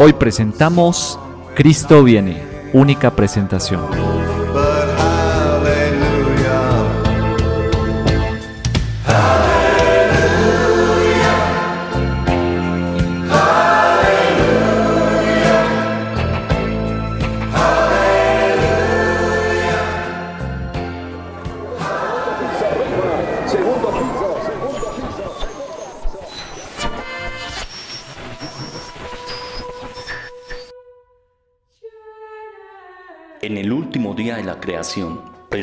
Hoy presentamos Cristo viene, única presentación.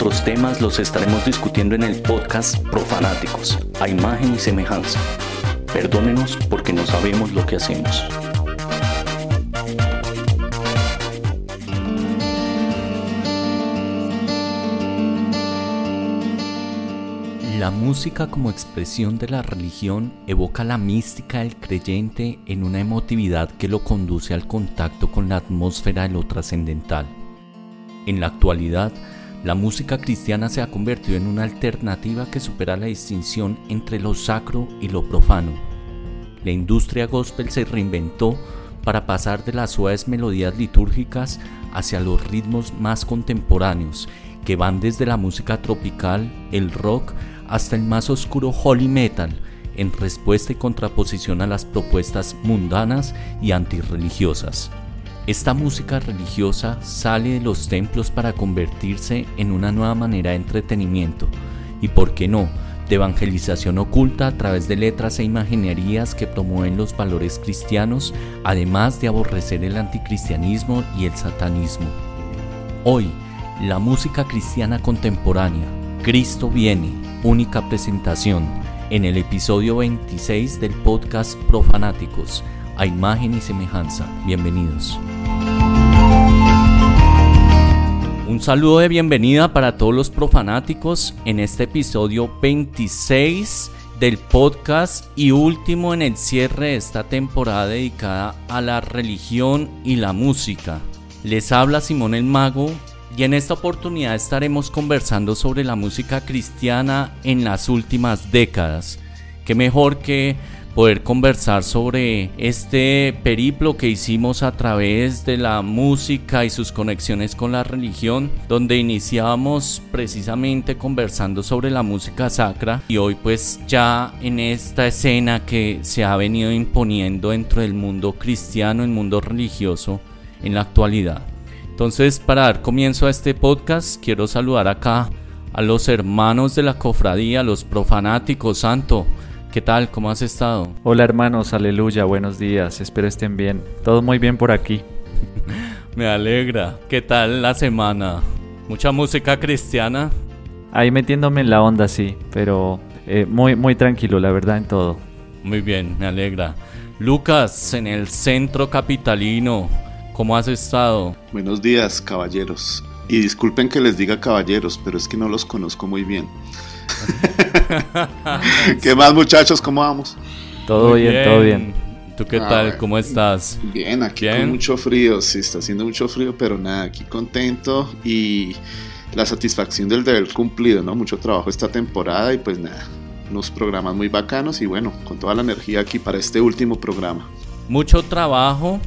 Otros temas los estaremos discutiendo en el podcast Profanáticos, a imagen y semejanza. Perdónenos porque no sabemos lo que hacemos. La música como expresión de la religión evoca la mística del creyente en una emotividad que lo conduce al contacto con la atmósfera de lo trascendental. En la actualidad, la música cristiana se ha convertido en una alternativa que supera la distinción entre lo sacro y lo profano. La industria gospel se reinventó para pasar de las suaves melodías litúrgicas hacia los ritmos más contemporáneos, que van desde la música tropical, el rock, hasta el más oscuro holy metal, en respuesta y contraposición a las propuestas mundanas y antirreligiosas. Esta música religiosa sale de los templos para convertirse en una nueva manera de entretenimiento y, por qué no, de evangelización oculta a través de letras e imaginerías que promueven los valores cristianos, además de aborrecer el anticristianismo y el satanismo. Hoy, la música cristiana contemporánea, Cristo viene, única presentación, en el episodio 26 del podcast Profanáticos, a imagen y semejanza. Bienvenidos. Un saludo de bienvenida para todos los profanáticos en este episodio 26 del podcast y último en el cierre de esta temporada dedicada a la religión y la música. Les habla Simón el Mago y en esta oportunidad estaremos conversando sobre la música cristiana en las últimas décadas. Qué mejor que poder conversar sobre este periplo que hicimos a través de la música y sus conexiones con la religión, donde iniciábamos precisamente conversando sobre la música sacra y hoy pues ya en esta escena que se ha venido imponiendo dentro del mundo cristiano, el mundo religioso en la actualidad. Entonces, para dar comienzo a este podcast, quiero saludar acá a los hermanos de la cofradía, los profanáticos, Santo. ¿Qué tal? ¿Cómo has estado? Hola hermanos, aleluya, buenos días, espero estén bien. Todo muy bien por aquí. Me alegra. ¿Qué tal la semana? ¿Mucha música cristiana? Ahí metiéndome en la onda, sí, pero eh, muy, muy tranquilo, la verdad, en todo. Muy bien, me alegra. Lucas, en el centro capitalino, ¿cómo has estado? Buenos días, caballeros. Y disculpen que les diga caballeros, pero es que no los conozco muy bien. ¿Qué más, muchachos? ¿Cómo vamos? Todo Muy bien, todo bien. ¿Tú qué Ah, tal? bueno. ¿Cómo estás? Bien, aquí Bien. con mucho frío. Sí, está haciendo mucho frío, pero nada, aquí contento y la satisfacción del deber cumplido, ¿no? Mucho trabajo esta temporada y pues nada, unos programas muy bacanos y bueno, con toda la energía aquí para este último programa. Mucho trabajo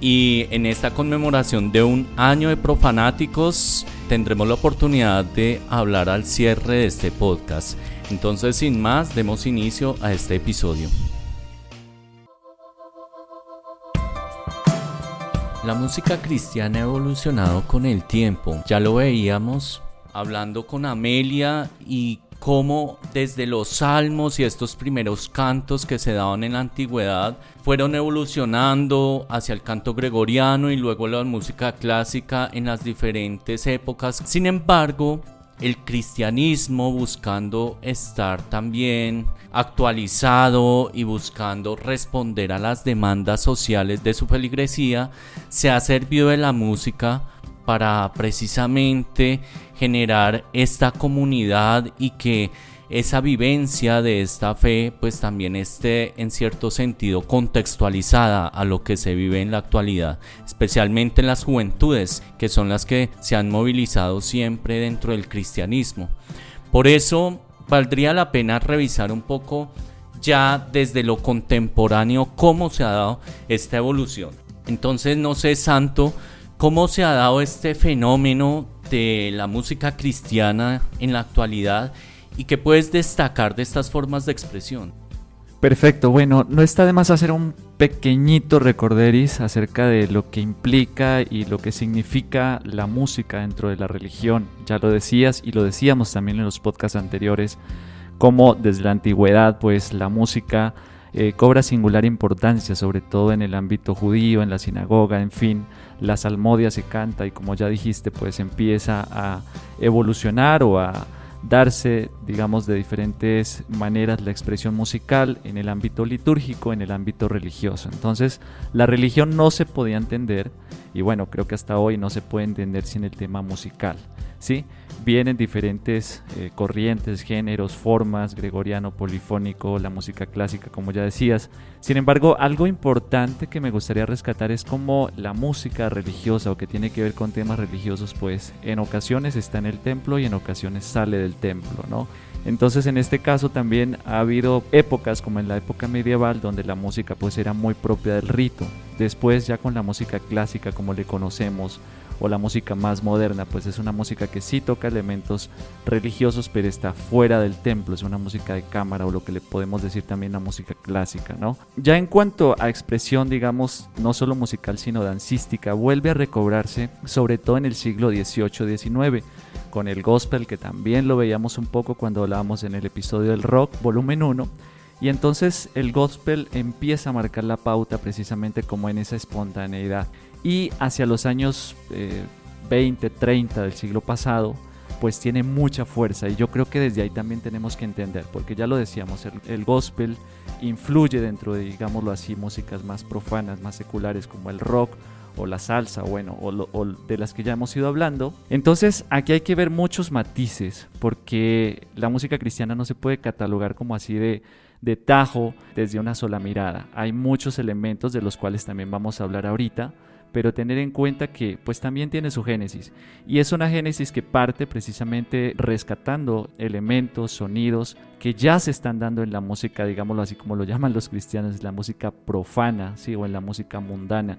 y en esta conmemoración de un año de profanáticos tendremos la oportunidad de hablar al cierre de este podcast. Entonces, sin más, demos inicio a este episodio. La música cristiana ha evolucionado con el tiempo. Ya lo veíamos hablando con Amelia y cómo desde los salmos y estos primeros cantos que se daban en la antigüedad fueron evolucionando hacia el canto gregoriano y luego la música clásica en las diferentes épocas. Sin embargo, el cristianismo buscando estar también actualizado y buscando responder a las demandas sociales de su feligresía, se ha servido de la música para precisamente generar esta comunidad y que esa vivencia de esta fe pues también esté en cierto sentido contextualizada a lo que se vive en la actualidad, especialmente en las juventudes que son las que se han movilizado siempre dentro del cristianismo. Por eso valdría la pena revisar un poco ya desde lo contemporáneo cómo se ha dado esta evolución. Entonces no sé, Santo, cómo se ha dado este fenómeno de la música cristiana en la actualidad y qué puedes destacar de estas formas de expresión. Perfecto, bueno, no está de más hacer un pequeñito recorderis acerca de lo que implica y lo que significa la música dentro de la religión. Ya lo decías y lo decíamos también en los podcasts anteriores, como desde la antigüedad pues la música eh, cobra singular importancia, sobre todo en el ámbito judío, en la sinagoga, en fin, la salmodia se canta y como ya dijiste pues empieza a evolucionar o a darse, digamos, de diferentes maneras la expresión musical en el ámbito litúrgico, en el ámbito religioso. Entonces, la religión no se podía entender, y bueno, creo que hasta hoy no se puede entender sin el tema musical. ¿sí? Vienen diferentes eh, corrientes, géneros, formas, gregoriano, polifónico, la música clásica, como ya decías. Sin embargo, algo importante que me gustaría rescatar es como la música religiosa o que tiene que ver con temas religiosos, pues en ocasiones está en el templo y en ocasiones sale del templo, ¿no? Entonces en este caso también ha habido épocas como en la época medieval donde la música pues era muy propia del rito. Después ya con la música clásica como le conocemos o la música más moderna, pues es una música que sí toca elementos religiosos, pero está fuera del templo, es una música de cámara o lo que le podemos decir también una música clásica, ¿no? Ya en cuanto a expresión, digamos, no solo musical, sino dancística, vuelve a recobrarse, sobre todo en el siglo XVIII-XIX, con el gospel, que también lo veíamos un poco cuando hablábamos en el episodio del rock, volumen 1, y entonces el gospel empieza a marcar la pauta precisamente como en esa espontaneidad. Y hacia los años 20, eh, 30 del siglo pasado, pues tiene mucha fuerza y yo creo que desde ahí también tenemos que entender, porque ya lo decíamos, el, gospel influye dentro de, digámoslo así, músicas más profanas, más seculares como el rock o la salsa, bueno, o, o, de las que ya hemos ido hablando. Entonces aquí hay que ver muchos matices, porque la música cristiana no se puede catalogar como así de, de tajo desde una sola mirada. Hay muchos elementos de los cuales también vamos a hablar ahorita pero tener en cuenta que pues también tiene su génesis y es una génesis que parte precisamente rescatando elementos, sonidos que ya se están dando en la música, digámoslo así como lo llaman los cristianos, la música profana, sí, o en la música mundana.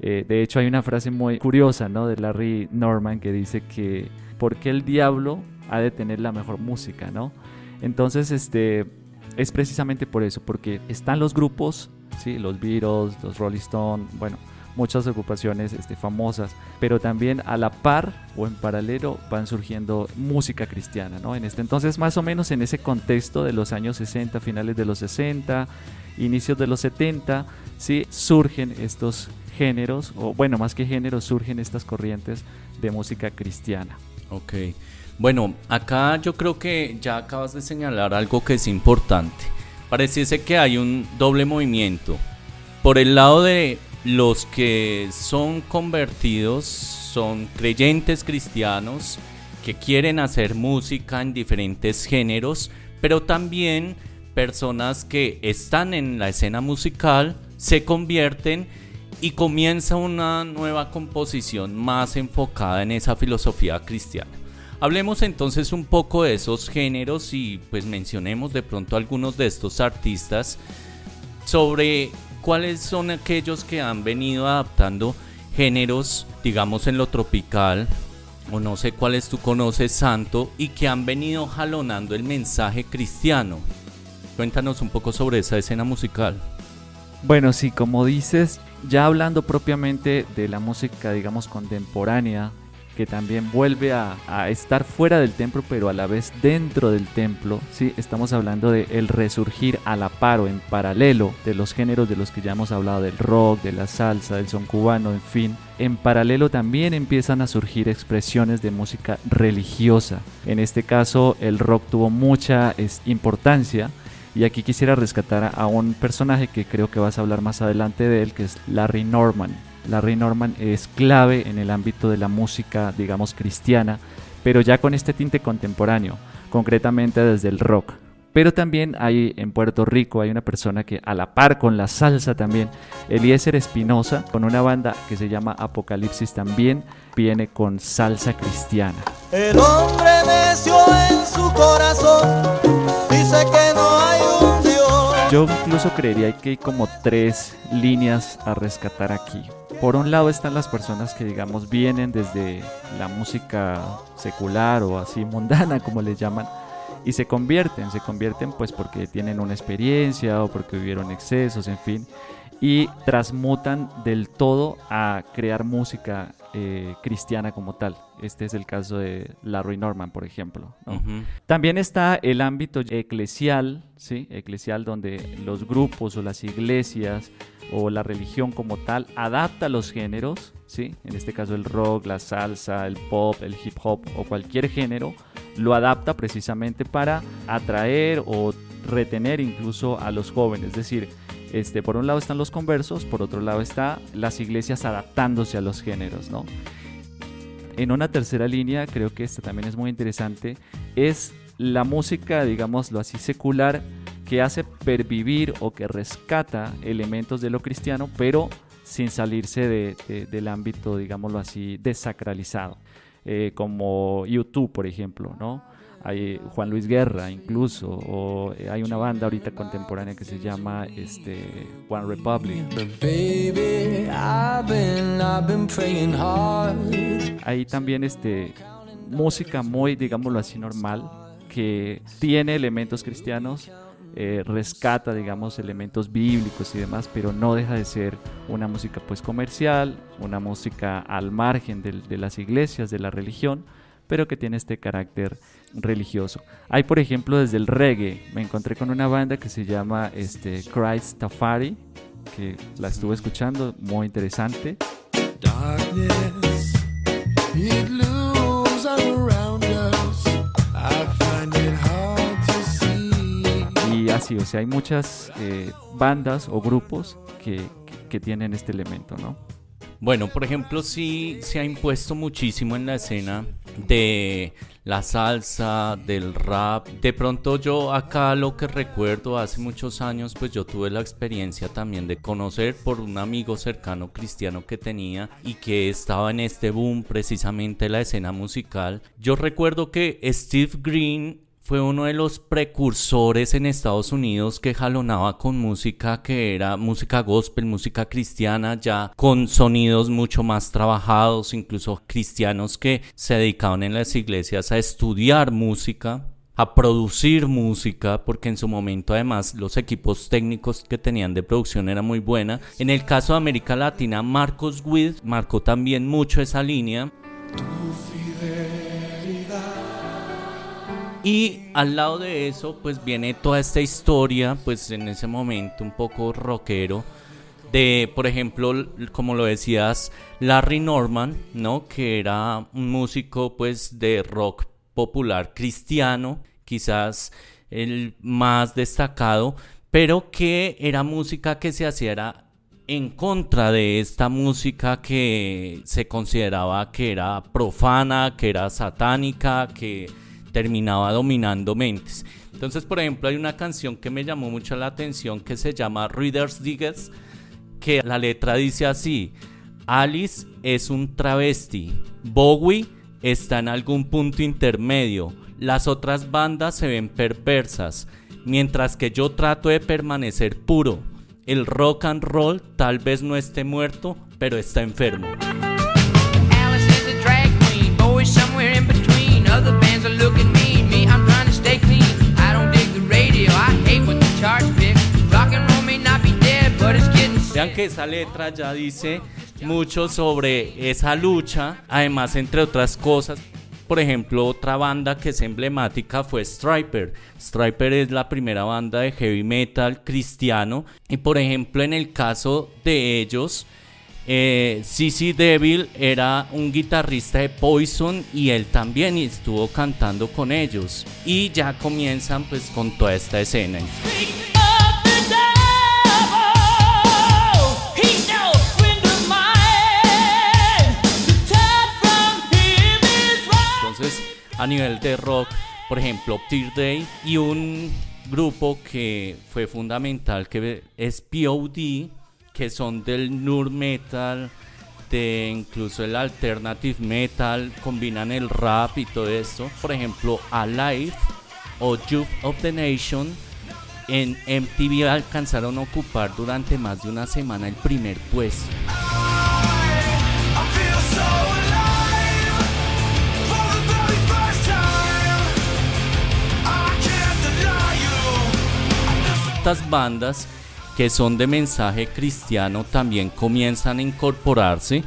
Eh, de hecho hay una frase muy curiosa, ¿no? De Larry Norman que dice que ¿por qué el diablo ha de tener la mejor música, ¿no? Entonces, este es precisamente por eso, porque están los grupos, sí, los Beatles, los Rolling Stones, bueno, muchas ocupaciones este, famosas, pero también a la par o en paralelo van surgiendo música cristiana, ¿no? En este entonces, más o menos en ese contexto de los años 60, finales de los 60, inicios de los 70, sí surgen estos géneros, o bueno, más que géneros, surgen estas corrientes de música cristiana. Ok. Bueno, acá yo creo que ya acabas de señalar algo que es importante. Pareciese que hay un doble movimiento. Por el lado de los que son convertidos son creyentes cristianos que quieren hacer música en diferentes géneros, pero también personas que están en la escena musical se convierten y comienza una nueva composición más enfocada en esa filosofía cristiana. Hablemos entonces un poco de esos géneros y pues mencionemos de pronto algunos de estos artistas sobre cuáles son aquellos que han venido adaptando géneros, digamos en lo tropical, o no sé cuáles tú conoces, Santo, y que han venido jalonando el mensaje cristiano. Cuéntanos un poco sobre esa escena musical. Bueno, sí, como dices, ya hablando propiamente de la música, digamos, contemporánea, que también vuelve a, estar fuera del templo, pero a la vez dentro del templo, sí, estamos hablando de el resurgir a la par en paralelo de los géneros de los que ya hemos hablado, del rock, de la salsa, del son cubano, en fin. En paralelo también empiezan a surgir expresiones de música religiosa. En este caso, el rock tuvo mucha importancia y aquí quisiera rescatar a un personaje que creo que vas a hablar más adelante de él, que es Larry Norman. Larry Norman es clave en el ámbito de la música, digamos, cristiana, pero ya con este tinte contemporáneo, concretamente desde el rock. Pero también hay en Puerto Rico hay una persona que a la par con la salsa también, Eliezer Espinosa, con una banda que se llama Apocalipsis también, viene con salsa cristiana. El hombre necio en su corazón dice que no hay un Dios. Yo incluso creería que hay como tres líneas a rescatar aquí. Por un lado están las personas que digamos vienen desde la música secular o así mundana como le llaman y se convierten, se convierten pues porque tienen una experiencia o porque vivieron excesos, en fin, y transmutan del todo a crear música eh, cristiana como tal. Este es el caso de Larry Norman, por ejemplo. También está el ámbito eclesial, ¿sí? Eclesial donde los grupos o las iglesias o la religión como tal adapta los géneros, ¿sí? En este caso el rock, la salsa, el pop, el hip hop o cualquier género lo adapta precisamente para atraer o retener incluso a los jóvenes, es decir, este, por un lado están los conversos, por otro lado está las iglesias adaptándose a los géneros, ¿no? En una tercera línea, creo que esta también es muy interesante, es la música, digámoslo así, secular, que hace pervivir o que rescata elementos de lo cristiano, pero sin salirse de- de- del ámbito, digámoslo así, desacralizado. Eh, como YouTube, por ejemplo, ¿no? Hay Juan Luis Guerra incluso, o eh, hay una banda ahorita contemporánea que se llama este, One Republic. Hay también este música muy digámoslo así normal que tiene elementos cristianos eh, rescata digamos elementos bíblicos y demás pero no deja de ser una música pues comercial una música al margen del- de, las iglesias de la religión pero que tiene este carácter religioso hay por ejemplo desde el reggae me encontré con una banda que se llama este Christ Tafari que la estuve escuchando muy interesante Darkness, it looms around us. I find it hard to see. Y así, o sea, hay muchas eh, bandas o grupos que, que- que tienen este elemento, ¿no? Bueno, por ejemplo, sí se ha impuesto muchísimo en la escena de la salsa, del rap. De pronto yo acá lo que recuerdo hace muchos años, pues yo tuve la experiencia también de conocer por un amigo cercano cristiano que tenía y que estaba en este boom precisamente la escena musical. Yo recuerdo que Steve Green fue uno de los precursores en Estados Unidos que jalonaba con música que era música gospel, música cristiana, ya con sonidos mucho más trabajados, incluso cristianos que se dedicaban en las iglesias a estudiar música a producir música porque en su momento además los equipos técnicos que tenían de producción era muy buena. En el caso de América Latina, Marcos Witt marcó también mucho esa línea. Y al lado de eso, pues viene toda esta historia, pues en ese momento un poco rockero, de, por ejemplo, como lo decías, Larry Norman, ¿no? Que era un músico, pues, de rock popular cristiano, quizás el más destacado, pero que era música que se hacía en contra de esta música que se consideraba que era profana, que era satánica, que terminaba dominando mentes. Entonces, por ejemplo, hay una canción que me llamó mucho la atención que se llama Reader's Digest, que la letra dice así, Alice es un travesti, Bowie está en algún punto intermedio, las otras bandas se ven perversas, mientras que yo trato de permanecer puro. El rock and roll tal vez no esté muerto, pero está enfermo. Que esa letra ya dice mucho sobre esa lucha, además entre otras cosas. Por ejemplo, otra banda que es emblemática fue Striper. Striper es la primera banda de heavy metal cristiano. Y por ejemplo, en el caso de ellos, eh, CC Devil era un guitarrista de Poison y él también estuvo cantando con ellos. Y ya comienzan pues con toda esta escena. A nivel de rock, por ejemplo, Tear Day y un grupo que fue fundamental que es POD, que son del nur metal, de incluso el alternative metal, combinan el rap y todo esto. Por ejemplo, Alive o Youth of the Nation en MTV alcanzaron a ocupar durante más de una semana el primer puesto. Estas bandas que son de mensaje cristiano también comienzan a incorporarse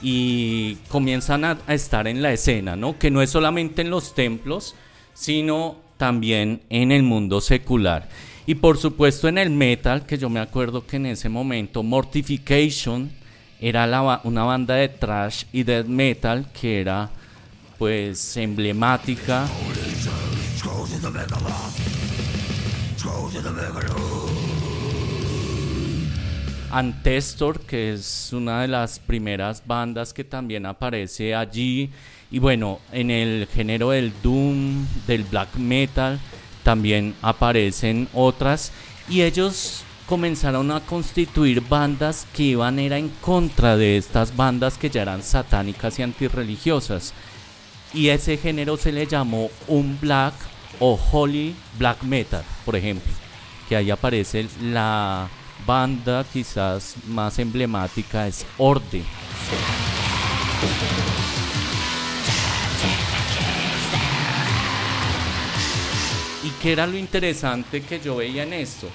y comienzan a, estar en la escena, ¿no? Que no es solamente en los templos, sino también en el mundo secular. Y por supuesto en el metal, que yo me acuerdo que en ese momento Mortification era una banda de thrash y death metal que era pues emblemática. Antestor, que es una de las primeras bandas que también aparece allí. Y bueno, en el género del Doom, del Black Metal, también aparecen otras. Y ellos comenzaron a constituir bandas que iban era en contra de estas bandas que ya eran satánicas y antirreligiosas. Y ese género se le llamó un black o holy black metal, por ejemplo. Que ahí aparece la banda quizás más emblemática es Orde. ¿Y qué era lo interesante que yo veía en esto?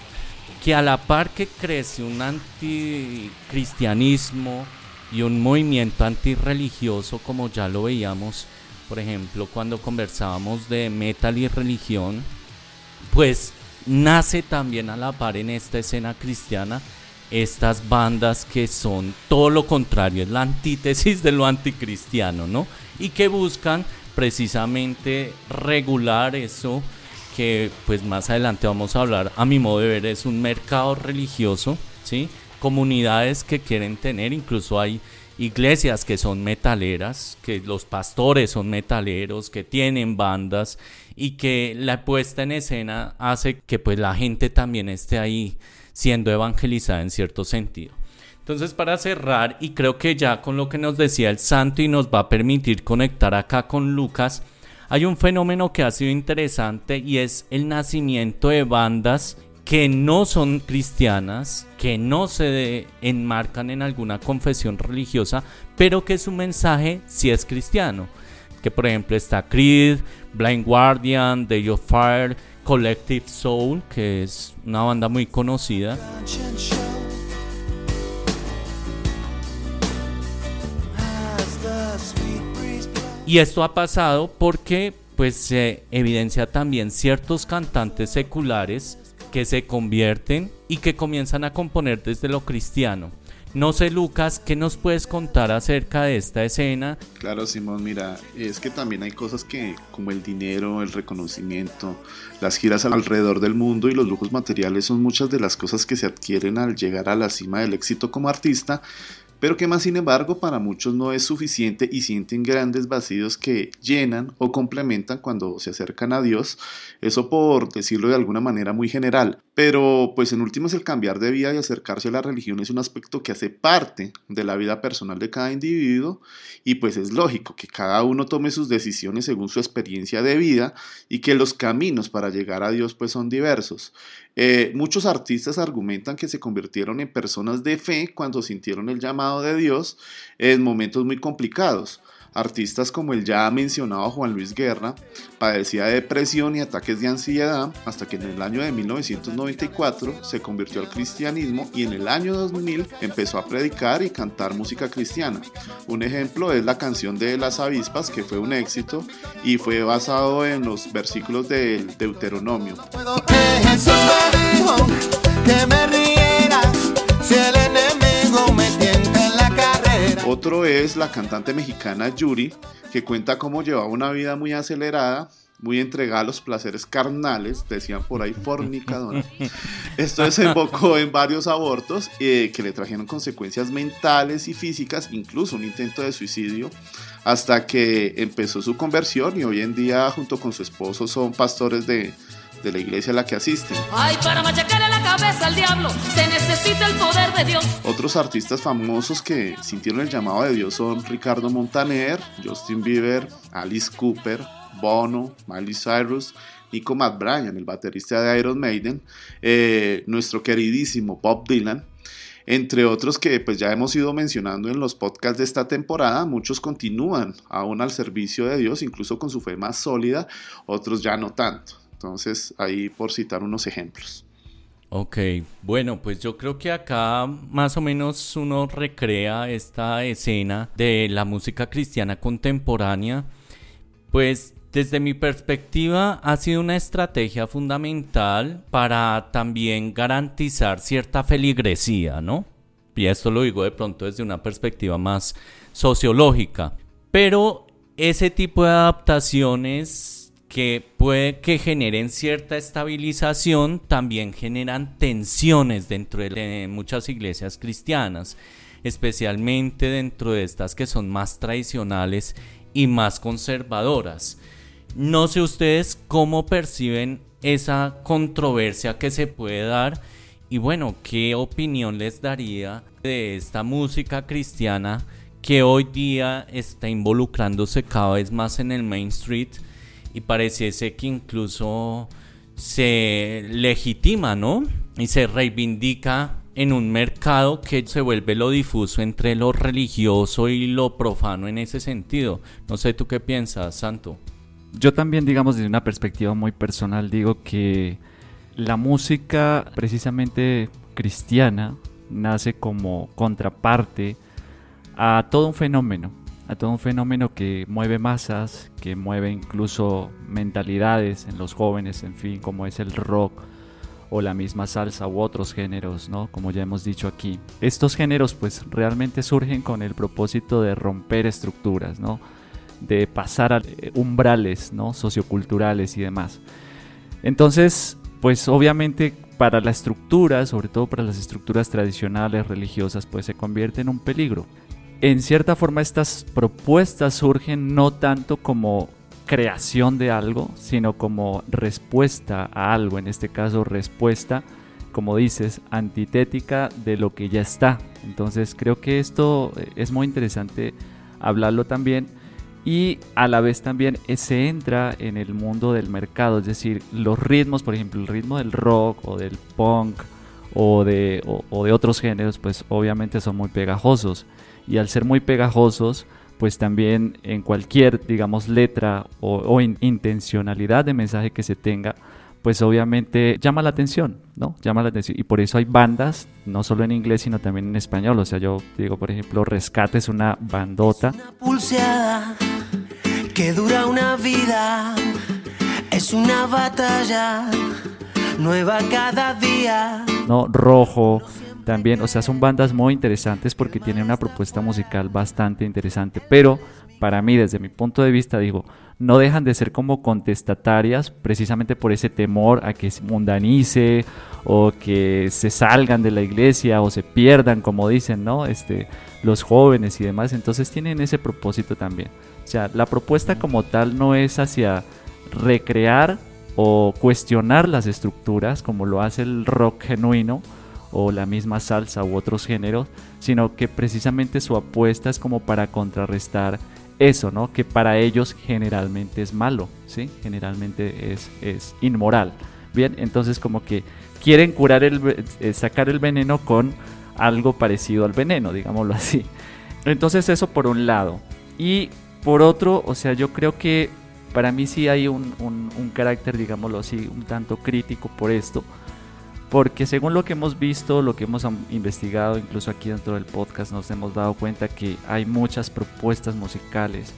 Que a la par que crece un anticristianismo y un movimiento antirreligioso, como ya lo veíamos, por ejemplo, cuando conversábamos de metal y religión, pues nace también a la par en esta escena cristiana estas bandas que son todo lo contrario, es la antítesis de lo anticristiano, ¿no? Y que buscan precisamente regular eso que pues más adelante vamos a hablar, a mi modo de ver, es un mercado religioso, ¿sí? Comunidades que quieren tener, incluso hay iglesias que son metaleras, que los pastores son metaleros, que tienen bandas y que la puesta en escena hace que pues la gente también esté ahí siendo evangelizada en cierto sentido. Entonces para cerrar y creo que ya con lo que nos decía el santo y nos va a permitir conectar acá con Lucas, hay un fenómeno que ha sido interesante y es el nacimiento de bandas que no son cristianas, que no se enmarcan en alguna confesión religiosa, pero que su mensaje sí es cristiano. Que por ejemplo está Creed, Blind Guardian, Day of Fire, Collective Soul, que es una banda muy conocida. Y esto ha pasado porque pues se evidencia también ciertos cantantes seculares que se convierten y que comienzan a componer desde lo cristiano. No sé, Lucas, ¿qué nos puedes contar acerca de esta escena? Claro, Simón, mira, es que también hay cosas que, como el dinero, el reconocimiento, las giras alrededor del mundo y los lujos materiales son muchas de las cosas que se adquieren al llegar a la cima del éxito como artista, pero que más sin embargo para muchos no es suficiente y sienten grandes vacíos que llenan o complementan cuando se acercan a Dios, eso por decirlo de alguna manera muy general, pero pues en últimas el cambiar de vida y acercarse a la religión es un aspecto que hace parte de la vida personal de cada individuo y pues es lógico que cada uno tome sus decisiones según su experiencia de vida y que los caminos para llegar a Dios pues son diversos. Eh, muchos artistas argumentan que se convirtieron en personas de fe cuando sintieron el llamado de Dios en momentos muy complicados. Artistas como el ya mencionado Juan Luis Guerra padecía de depresión y ataques de ansiedad hasta que en el año de 1994 se convirtió al cristianismo y en el año 2000 empezó a predicar y cantar música cristiana. Un ejemplo es la canción de Las Avispas que fue un éxito y fue basado en los versículos del Deuteronomio. Otro es la cantante mexicana Yuri, que cuenta cómo llevaba una vida muy acelerada, muy entregada a los placeres carnales, decían por ahí fornicadora. Esto desembocó en varios abortos eh, que le trajeron consecuencias mentales y físicas, incluso un intento de suicidio, hasta que empezó su conversión y hoy en día junto con su esposo son pastores de, de la iglesia a la que asisten. Ay, para machacarle la Otros artistas famosos que sintieron el llamado de Dios son Ricardo Montaner, Justin Bieber, Alice Cooper, Bono, Miley Cyrus, Nico McBrien, el baterista de Iron Maiden, eh, nuestro queridísimo Bob Dylan, entre otros que pues ya hemos ido mencionando en los podcasts de esta temporada, muchos continúan aún al servicio de Dios, incluso con su fe más sólida, otros ya no tanto. Entonces, ahí por citar unos ejemplos. Ok, bueno, pues yo creo que acá más o menos uno recrea esta escena de la música cristiana contemporánea. Pues desde mi perspectiva ha sido una estrategia fundamental para también garantizar cierta feligresía, ¿no? Y esto lo digo de pronto desde una perspectiva más sociológica. Pero ese tipo de adaptaciones que puede que generen cierta estabilización, también generan tensiones dentro de muchas iglesias cristianas, especialmente dentro de estas que son más tradicionales y más conservadoras. No sé ustedes cómo perciben esa controversia que se puede dar y bueno, qué opinión les daría de esta música cristiana que hoy día está involucrándose cada vez más en el Main Street y pareciese que incluso se legitima, ¿no? Y se reivindica en un mercado que se vuelve lo difuso entre lo religioso y lo profano en ese sentido. No sé tú qué piensas, Santo. Yo también, digamos, desde una perspectiva muy personal, digo que la música precisamente cristiana nace como contraparte a todo un fenómeno, a todo un fenómeno que mueve masas, que mueve incluso mentalidades en los jóvenes, en fin, como es el rock o la misma salsa u otros géneros, ¿no? Como ya hemos dicho aquí. Estos géneros pues realmente surgen con el propósito de romper estructuras, ¿no? De pasar a umbrales, ¿no? Socioculturales y demás. Entonces, pues obviamente para la estructura, sobre todo para las estructuras tradicionales religiosas, pues se convierte en un peligro. En cierta forma estas propuestas surgen no tanto como creación de algo, sino como respuesta a algo, en este caso respuesta, como dices, antitética de lo que ya está. Entonces creo que esto es muy interesante hablarlo también y a la vez también se entra en el mundo del mercado, es decir, los ritmos, por ejemplo, el ritmo del rock o del punk o de, o, o de otros géneros, pues obviamente son muy pegajosos y al ser muy pegajosos, pues también en cualquier, digamos, letra o, o in- intencionalidad de mensaje que se tenga, pues obviamente llama la atención, ¿no? Llama la atención. Y por eso hay bandas, no solo en inglés, sino también en español. O sea, yo digo, por ejemplo, Rescate es una bandota. pulseada que dura una vida. Es una batalla nueva cada día. ¿no? Rojo también, o sea, son bandas muy interesantes porque tienen una propuesta musical bastante interesante, pero para mí, desde mi punto de vista, digo, no dejan de ser como contestatarias precisamente por ese temor a que se mundanice o que se salgan de la iglesia o se pierdan, como dicen, ¿no? Este, los jóvenes y demás, entonces tienen ese propósito también. O sea, la propuesta como tal no es hacia recrear o cuestionar las estructuras como lo hace el rock genuino o la misma salsa u otros géneros, sino que precisamente su apuesta es como para contrarrestar eso, ¿no? Que para ellos generalmente es malo, ¿sí? Generalmente es, es inmoral. Bien, entonces como que quieren curar el, eh, sacar el veneno con algo parecido al veneno, digámoslo así. Entonces eso por un lado. Y por otro, o sea, yo creo que para mí sí hay un, un- un carácter, digámoslo así, un tanto crítico por esto. Porque según lo que hemos visto, lo que hemos investigado, incluso aquí dentro del podcast, nos hemos dado cuenta que hay muchas propuestas musicales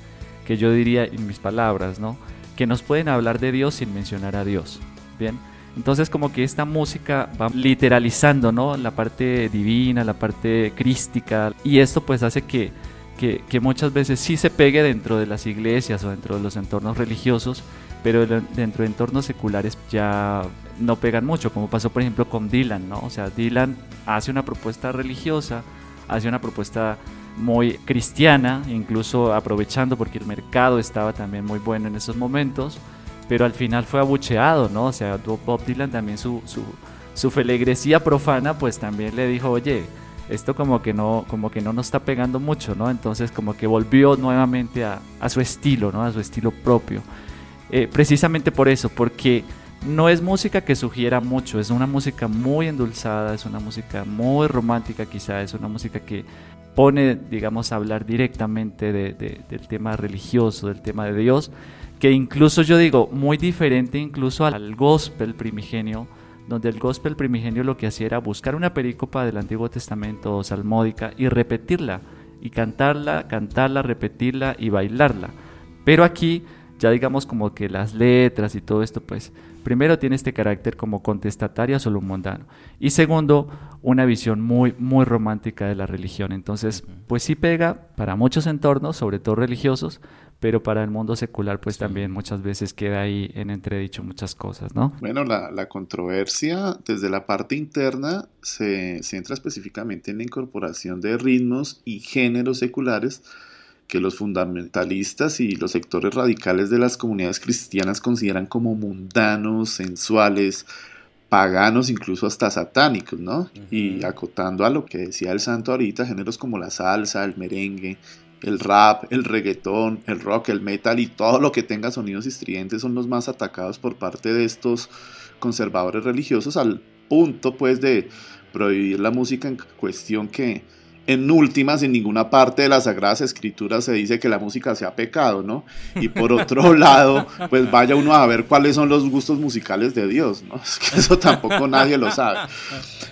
que yo diría en mis palabras, ¿no? Que nos pueden hablar de Dios sin mencionar a Dios. Bien. Entonces como que esta música va literalizando, ¿no? La parte divina, la parte crística. Y esto pues hace que, que, que muchas veces sí se pegue dentro de las iglesias o dentro de los entornos religiosos, pero de- dentro de entornos seculares ya no pegan mucho, como pasó por ejemplo con Dylan, ¿no? O sea, Dylan hace una propuesta religiosa, hace una propuesta muy cristiana, incluso aprovechando porque el mercado estaba también muy bueno en esos momentos, pero al final fue abucheado, ¿no? O sea, Bob Dylan también su, su, su feligresía profana pues también le dijo, oye, esto como que no, como que no nos está pegando mucho, ¿no? Entonces como que volvió nuevamente a, su estilo, ¿no? A su estilo propio. Eh, precisamente por eso, porque no es música que sugiera mucho, es una música muy endulzada, es una música muy romántica quizá, es una música que pone, digamos, a hablar directamente de- de- del tema religioso, del tema de Dios, que incluso yo digo, muy diferente incluso al gospel primigenio, donde el gospel primigenio lo que hacía era buscar una perícopa del Antiguo Testamento salmódica y repetirla, y cantarla, cantarla, repetirla y bailarla. Pero aquí ya digamos como que las letras y todo esto, pues primero tiene este carácter como contestatario solo un mundano. Y segundo, una visión muy, muy romántica de la religión. Entonces, pues sí pega para muchos entornos, sobre todo religiosos, pero para el mundo secular, pues también muchas veces queda ahí en entredicho muchas cosas, ¿no? Bueno, la, la controversia desde la parte interna se centra específicamente en la incorporación de ritmos y géneros seculares que los fundamentalistas y los sectores radicales de las comunidades cristianas consideran como mundanos, sensuales, paganos, incluso hasta satánicos, ¿no? Y acotando a lo que decía el santo ahorita, géneros como la salsa, el merengue, el rap, el reggaetón, el rock, el metal y todo lo que tenga sonidos estridentes son los más atacados por parte de estos conservadores religiosos al punto pues de prohibir la música en cuestión que en últimas en ninguna parte de las sagradas escrituras se dice que la música sea pecado, ¿no? Y por otro lado, pues vaya uno a ver cuáles son los gustos musicales de Dios, ¿no? Es que eso tampoco nadie lo sabe.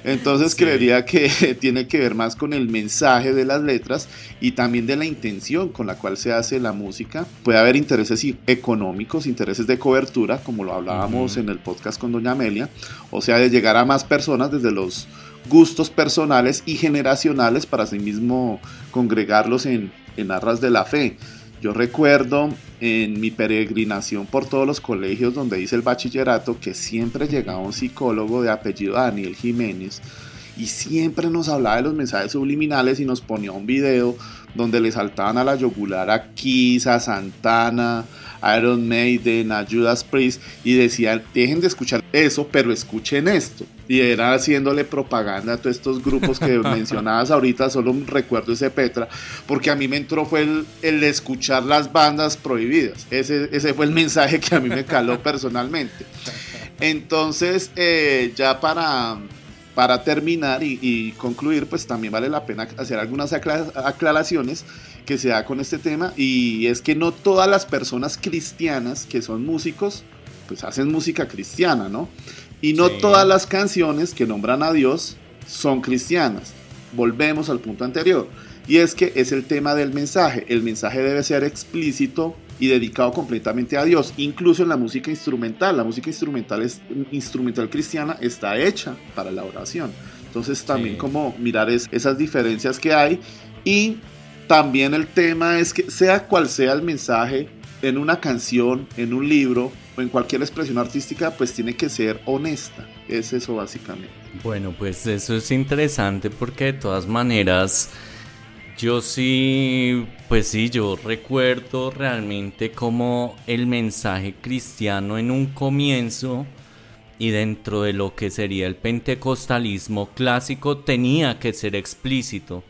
Entonces creería que tiene que ver más con el mensaje de las letras y también de la intención con la cual se hace la música. Puede haber intereses económicos, intereses de cobertura, como lo hablábamos en el podcast con Doña Amelia, o sea, de llegar a más personas desde los gustos personales y generacionales para asimismo congregarlos en, en arras de la fe. Yo recuerdo en mi peregrinación por todos los colegios donde hice el bachillerato que siempre llegaba un psicólogo de apellido Daniel Jiménez y siempre nos hablaba de los mensajes subliminales y nos ponía un video donde le saltaban a la yogular a Kiss, a Santana, a Iron Maiden, a Judas Priest y decían, dejen de escuchar eso, pero escuchen esto. Y era haciéndole propaganda a todos estos grupos que mencionabas ahorita, solo recuerdo ese Petra, porque a mí me entró fue el, el escuchar las bandas prohibidas. Ese, ese fue el mensaje que a mí me caló personalmente. Entonces, eh, ya para, para terminar y, y concluir, pues también vale la pena hacer algunas acla- aclaraciones que se da con este tema y es que no todas las personas cristianas que son músicos, pues hacen música cristiana, ¿no? Y no Sí. todas las canciones que nombran a Dios son cristianas. Volvemos al punto anterior. Y es que es el tema del mensaje. El mensaje debe ser explícito y dedicado completamente a Dios, incluso en la música instrumental. La música instrumental es instrumental cristiana está hecha para la oración. Entonces también Sí. como mirar es- esas diferencias que hay y también el tema es que sea cual sea el mensaje en una canción, en un libro o en cualquier expresión artística, pues tiene que ser honesta. Es eso básicamente. Bueno, pues eso es interesante porque de todas maneras yo sí, pues sí, yo recuerdo realmente como el mensaje cristiano en un comienzo y dentro de lo que sería el pentecostalismo clásico tenía que ser explícito.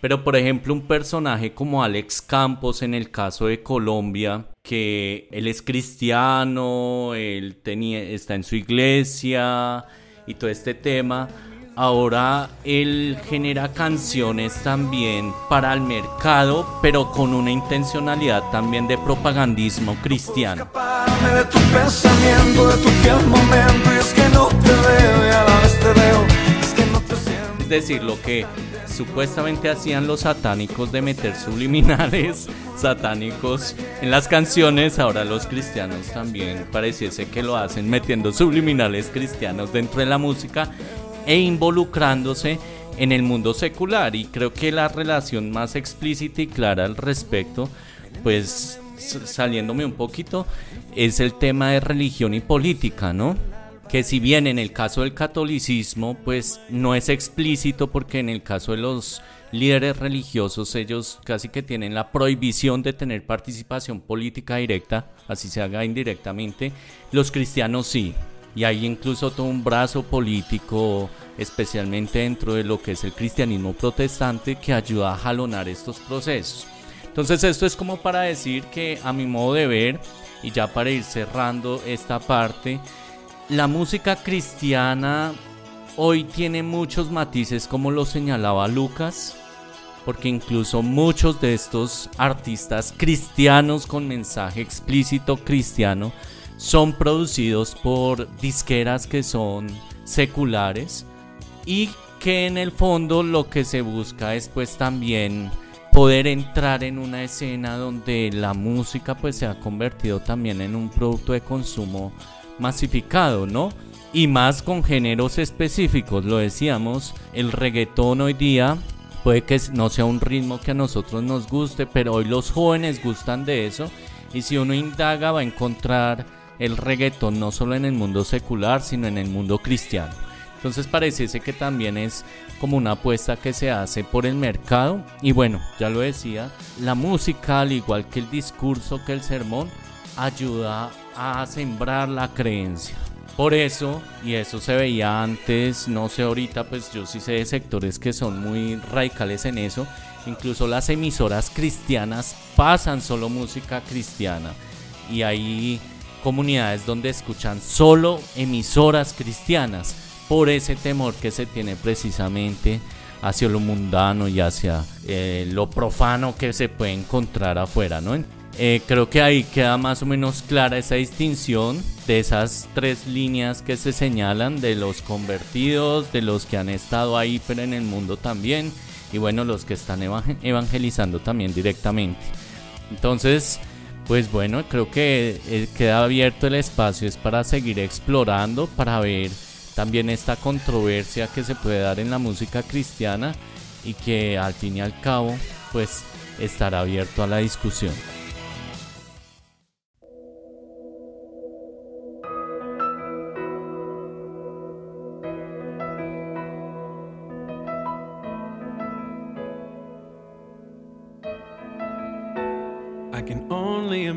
Pero por ejemplo un personaje como Alex Campos en el caso de Colombia, que él es cristiano, él tenía, está en su iglesia y todo este tema, ahora él genera canciones también para el mercado, pero con una intencionalidad también de propagandismo cristiano. Escaparme de tu pensamiento, de tu fiel momento Y es que no te veo y a la vez te veo Es que no te siento Es decir, lo que supuestamente hacían los satánicos de meter subliminales satánicos en las canciones, ahora los cristianos también pareciese que lo hacen metiendo subliminales cristianos dentro de la música e involucrándose en el mundo secular. Y creo que la relación más explícita y clara al respecto, pues saliéndome un poquito, es el tema de religión y política, ¿no? Que si bien en el caso del catolicismo pues no es explícito porque en el caso de los líderes religiosos ellos casi que tienen la prohibición de tener participación política directa, así se haga indirectamente, los cristianos sí, y hay incluso todo un brazo político especialmente dentro de lo que es el cristianismo protestante que ayuda a jalonar estos procesos. Entonces esto es como para decir que a mi modo de ver, y ya para ir cerrando esta parte, la música cristiana hoy tiene muchos matices como lo señalaba Lucas, porque incluso muchos de estos artistas cristianos con mensaje explícito cristiano son producidos por disqueras que son seculares y que en el fondo lo que se busca es pues también poder entrar en una escena donde la música pues se ha convertido también en un producto de consumo masificado, ¿no? Y más con géneros específicos, lo decíamos, el reggaetón hoy día puede que no sea un ritmo que a nosotros nos guste, pero hoy los jóvenes gustan de eso y si uno indaga va a encontrar el reggaetón no solo en el mundo secular, sino en el mundo cristiano. Entonces pareciese que también es como una apuesta que se hace por el mercado. Y bueno, ya lo decía, la música, al igual que el discurso, que el sermón, ayuda a sembrar la creencia. Por eso, y eso se veía antes, no sé ahorita, pues yo sí sé de sectores que son muy radicales en eso. Incluso las emisoras cristianas pasan solo música cristiana. Y hay comunidades donde escuchan solo emisoras cristianas por ese temor que se tiene precisamente hacia lo mundano y hacia eh, lo profano que se puede encontrar afuera, ¿no? Eh, creo que ahí queda más o menos clara esa distinción de esas tres líneas que se señalan de los convertidos, de los que han estado ahí pero en el mundo también y bueno, los que están evang- evangelizando también directamente. Entonces, pues bueno, creo que eh, queda abierto el espacio es para seguir explorando, para ver también esta controversia que se puede dar en la música cristiana y que al fin y al cabo pues estará abierto a la discusión.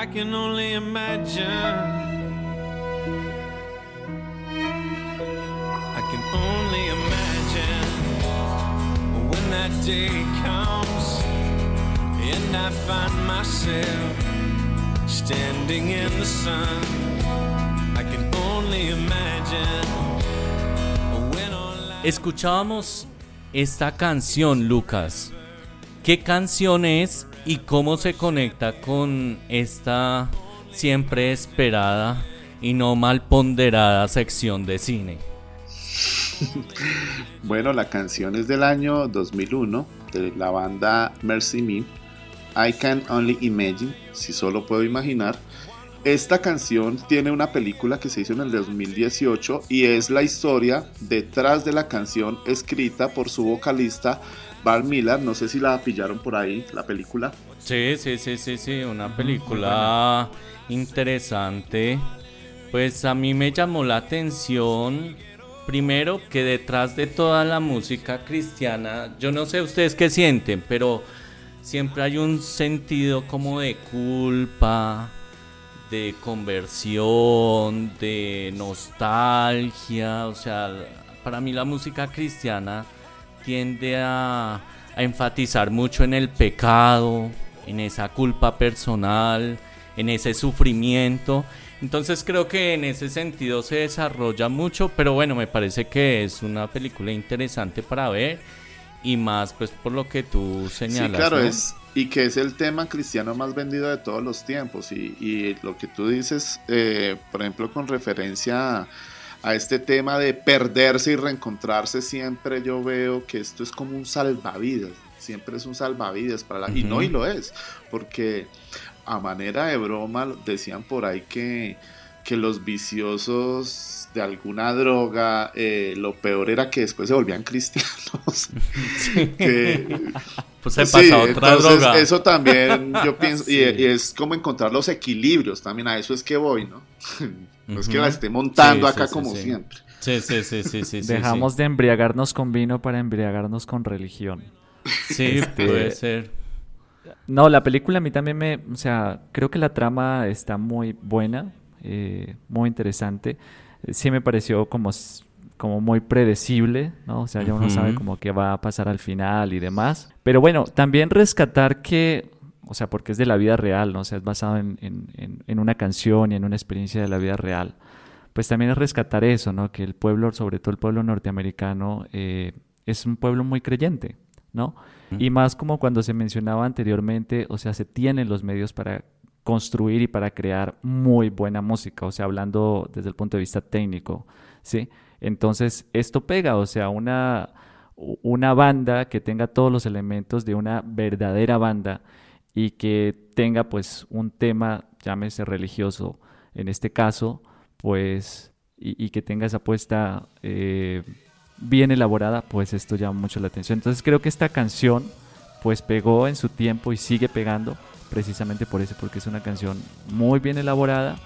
I can only imagine. I can only imagine when that day comes and I find myself standing in the sun. I can only imagine when all Escuchábamos esta canción, Lucas. ¿Qué canción es y cómo se conecta con esta siempre esperada y no mal ponderada sección de cine. Bueno, la canción es del año 2001 de la banda Mercy Me. I Can Only Imagine, si solo puedo imaginar. Esta canción tiene una película que se hizo en el 2018 y es la historia detrás de la canción escrita por su vocalista Val Miller. No sé si la pillaron por ahí, la película. Sí, sí, sí, sí, sí, una película interesante. Pues a mí me llamó la atención, primero, que detrás de toda la música cristiana, yo no sé ustedes qué sienten, pero siempre hay un sentido como de culpa, de conversión, de nostalgia. O sea, para mí la música cristiana tiende a, a enfatizar mucho en el pecado, en esa culpa personal, en ese sufrimiento. Entonces creo que en ese sentido se desarrolla mucho, pero bueno, me parece que es una película interesante para ver y más pues por lo que tú señalas. Sí, claro, ¿no? es, y que es el tema cristiano más vendido de todos los tiempos. Y, y lo que tú dices, eh, por ejemplo, con referencia a, a este tema de perderse y reencontrarse, siempre yo veo que esto es como un salvavidas. Siempre es un salvavidas para la... Y no, y lo es, porque a manera de broma decían por ahí que, que los viciosos de alguna droga, eh, lo peor era que después se volvían cristianos. que, Pues se Sí, pasa otra entonces droga. eso también yo pienso, y- Sí. y, es como encontrar los equilibrios también, a eso es que voy, ¿no? No es que la esté montando Sí, acá sí, como sí. siempre. Sí, sí, sí, sí, sí. sí, Dejamos de embriagarnos con vino para embriagarnos con religión. Sí, Este, puede ser. No, la película a mí también me, o sea, creo que la trama está muy buena, eh, muy interesante. Sí me pareció como, como muy predecible, ¿no? O sea, ya uno sabe como qué va a pasar al final y demás. Pero bueno, también rescatar que, o sea, porque es de la vida real, ¿no? O sea, es basado en, en- en- una canción y en una experiencia de la vida real. Pues también es rescatar eso, ¿no? Que el pueblo, sobre todo el pueblo norteamericano, eh, es un pueblo muy creyente, ¿no? Y más como cuando se mencionaba anteriormente, o sea, se tienen los medios para construir y para crear muy buena música, o sea, hablando desde el punto de vista técnico, ¿sí? Entonces, esto pega, o sea, una, una banda que tenga todos los elementos de una verdadera banda y que tenga pues un tema, llámese religioso en este caso, pues, y, que tenga esa apuesta eh, bien elaborada, pues esto llama mucho la atención. Entonces creo que esta canción pues pegó en su tiempo y sigue pegando precisamente por eso, porque es una canción muy bien elaborada,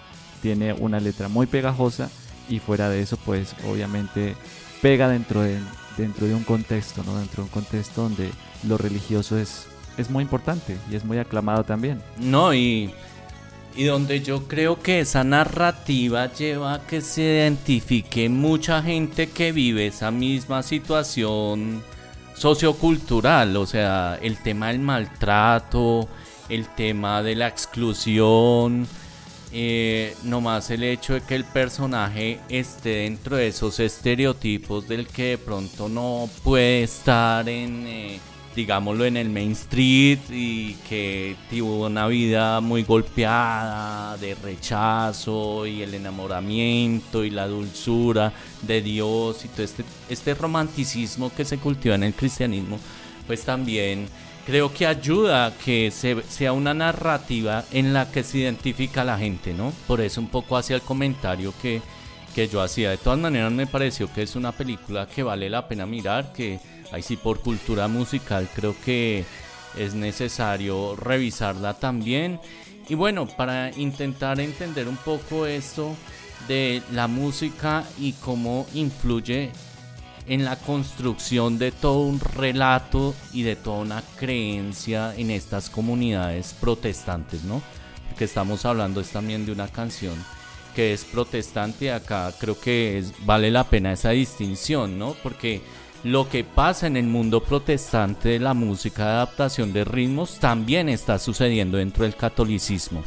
tiene una letra muy pegajosa y fuera de eso pues obviamente pega dentro de, dentro de un contexto, ¿no? Dentro de un contexto donde lo religioso es, es muy importante y es muy aclamado también. No, y, y donde yo creo que esa narrativa lleva a que se identifique mucha gente que vive esa misma situación sociocultural, o sea, el tema del maltrato, el tema de la exclusión, eh, nomás el hecho de que el personaje esté dentro de esos estereotipos del que de pronto no puede estar en, eh, digámoslo, en el Main Street y que tuvo una vida muy golpeada de rechazo y el enamoramiento y la dulzura de Dios y todo este, este romanticismo que se cultiva en el cristianismo, pues también creo que ayuda a que se, sea una narrativa en la que se identifica la gente, ¿no? Por eso un poco hacia el comentario que, que yo hacía. De todas maneras me pareció que es una película que vale la pena mirar, que ahí sí por cultura musical creo que es necesario revisarla también. Y bueno, para intentar entender un poco esto de la música y cómo influye en la construcción de todo un relato y de toda una creencia en estas comunidades protestantes, ¿no? Porque estamos hablando es también de una canción que es protestante, acá creo que vale la pena esa distinción, ¿no? Porque lo que pasa en el mundo protestante de la música de adaptación de ritmos también está sucediendo dentro del catolicismo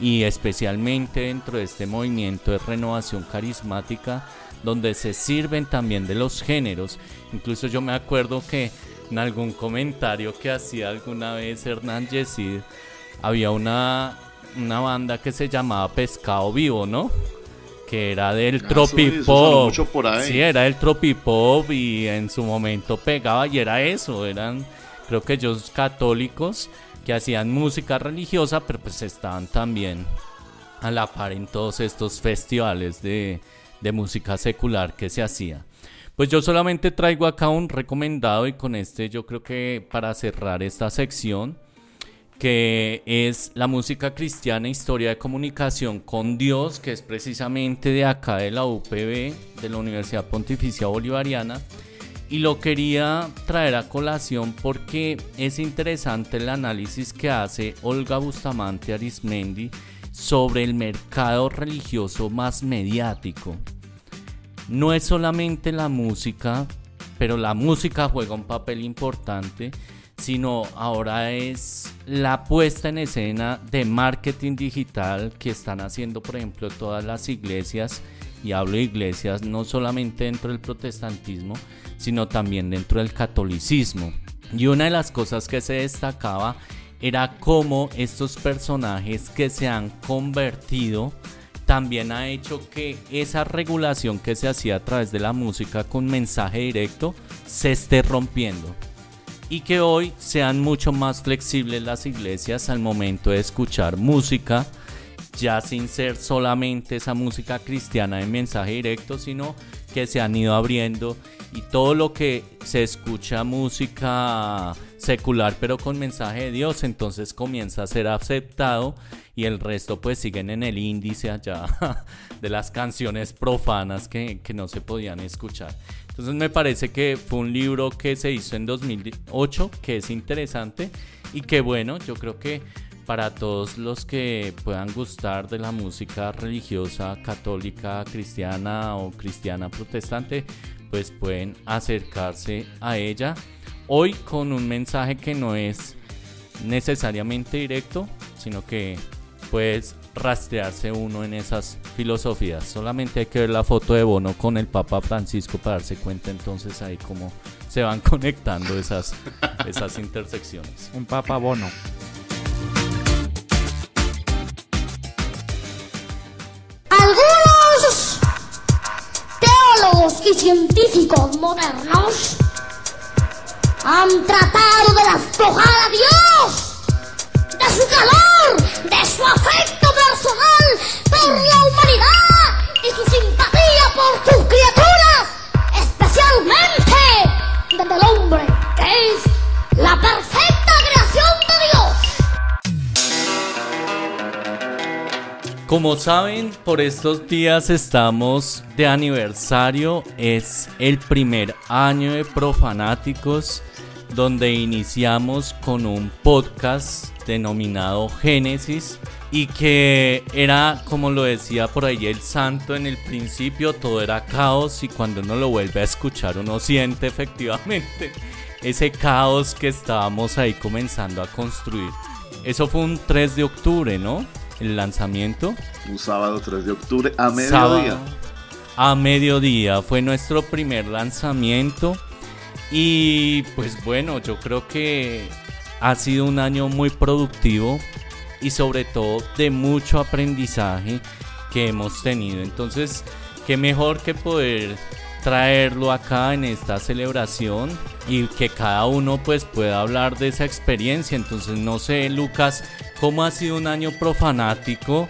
y especialmente dentro de este movimiento de renovación carismática donde se sirven también de los géneros. Incluso yo me acuerdo que en algún comentario que hacía alguna vez Hernán Yesid había una una banda que se llamaba Pescado Vivo, ¿no? Que era del Ah, tropipop. Sí, era el tropipop y en su momento pegaba y era eso, eran creo que ellos católicos que hacían música religiosa, pero pues estaban también a la par en todos estos festivales de, de música secular que se hacía. Pues yo solamente traigo acá un recomendado y con este yo creo que para cerrar esta sección, que es la música cristiana Historia de Comunicación con Dios, que es precisamente de acá de la UPB, de la Universidad Pontificia Bolivariana. Y lo quería traer a colación porque es interesante el análisis que hace Olga Bustamante Arismendi sobre el mercado religioso más mediático. No es solamente la música, pero la música juega un papel importante, sino ahora es la puesta en escena de marketing digital que están haciendo, por ejemplo, todas las iglesias, y hablo de iglesias no solamente dentro del protestantismo, sino también dentro del catolicismo. Y una de las cosas que se destacaba era cómo estos personajes que se han convertido también ha hecho que esa regulación que se hacía a través de la música con mensaje directo se esté rompiendo y que hoy sean mucho más flexibles las iglesias al momento de escuchar música, ya sin ser solamente esa música cristiana de mensaje directo, sino que se han ido abriendo y todo lo que se escucha música secular pero con mensaje de Dios, entonces comienza a ser aceptado y el resto pues siguen en el índice allá de las canciones profanas que no se podían escuchar. Entonces me parece que fue un libro que se hizo en 2008, que es interesante y que bueno, yo creo que para todos los que puedan gustar de la música religiosa católica, cristiana o cristiana protestante, pues pueden acercarse a ella. Hoy con un mensaje que no es necesariamente directo, sino que puedes rastrearse uno en esas filosofías. Solamente hay que ver la foto de Bono con el Papa Francisco para darse cuenta entonces ahí cómo se van conectando esas, esas intersecciones. Un papa bono. Algunos teólogos y científicos modernos han tratado de despojar a Dios de su calor, de su afecto personal por la humanidad y su simpatía por sus criaturas, especialmente desde el hombre, que es la perfecta creación de Dios. Como saben, por estos días estamos de aniversario. Es el primer año de Profanáticos, donde iniciamos con un podcast denominado Génesis y que era, como lo decía por ahí el santo en el principio, todo era caos y cuando uno lo vuelve a escuchar uno siente efectivamente ese caos que estábamos ahí comenzando a construir. Eso fue un 3 de octubre, ¿no? El lanzamiento. Un sábado 3 de octubre a Sábado mediodía. A mediodía fue nuestro primer lanzamiento. Y pues bueno, yo creo que ha sido un año muy productivo y sobre todo de mucho aprendizaje que hemos tenido. Entonces, qué mejor que poder traerlo acá en esta celebración y que cada uno pues pueda hablar de esa experiencia. Entonces, no sé, Lucas, ¿cómo ha sido un año profanático?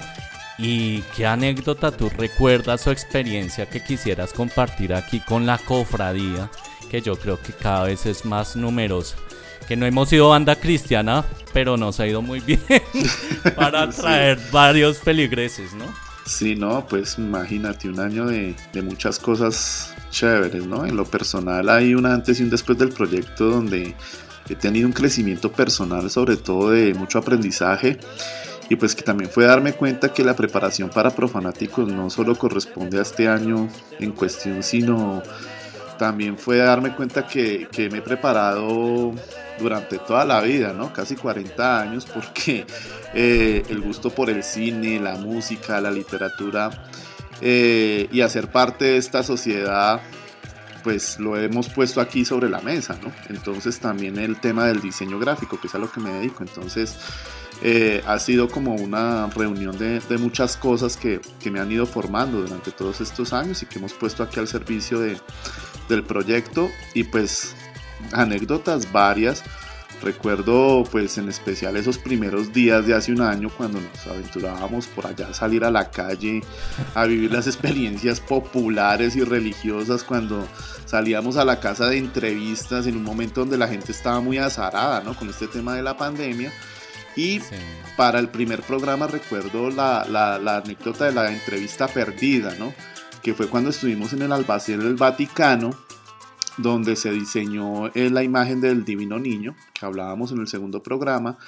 ¿Y qué anécdota tú recuerdas o experiencia que quisieras compartir aquí con la cofradía? Que yo creo que cada vez es más numerosa. Que no hemos sido banda cristiana, pero nos ha ido muy bien para Sí. traer varios feligreses, ¿no? Sí, no, pues imagínate un año de, de muchas cosas chéveres, ¿no? En lo personal hay un antes y un después del proyecto donde he tenido un crecimiento personal, sobre todo de mucho aprendizaje. Y pues que también fue darme cuenta que la preparación para profanáticos no solo corresponde a este año en cuestión, sino también fue darme cuenta que, que me he preparado durante toda la vida, ¿no? Casi 40 años, porque eh, el gusto por el cine, la música, la literatura eh, y hacer parte de esta sociedad pues lo hemos puesto aquí sobre la mesa, ¿no? Entonces también el tema del diseño gráfico, que es a lo que me dedico. Entonces eh, ha sido como una reunión de, de muchas cosas que, que, me han ido formando durante todos estos años y que hemos puesto aquí al servicio de, del proyecto y pues anécdotas varias. Recuerdo pues en especial esos primeros días de hace un año cuando nos aventurábamos por allá a salir a la calle a vivir las experiencias populares y religiosas cuando salíamos a la casa de entrevistas en un momento donde la gente estaba muy azarada ¿no? con este tema de la pandemia y sí. para el primer programa recuerdo la, la, la, anécdota de la entrevista perdida, ¿no? Que fue cuando estuvimos en el albacén del Vaticano, donde se diseñó eh, la imagen del Divino Niño, que hablábamos en el segundo programa.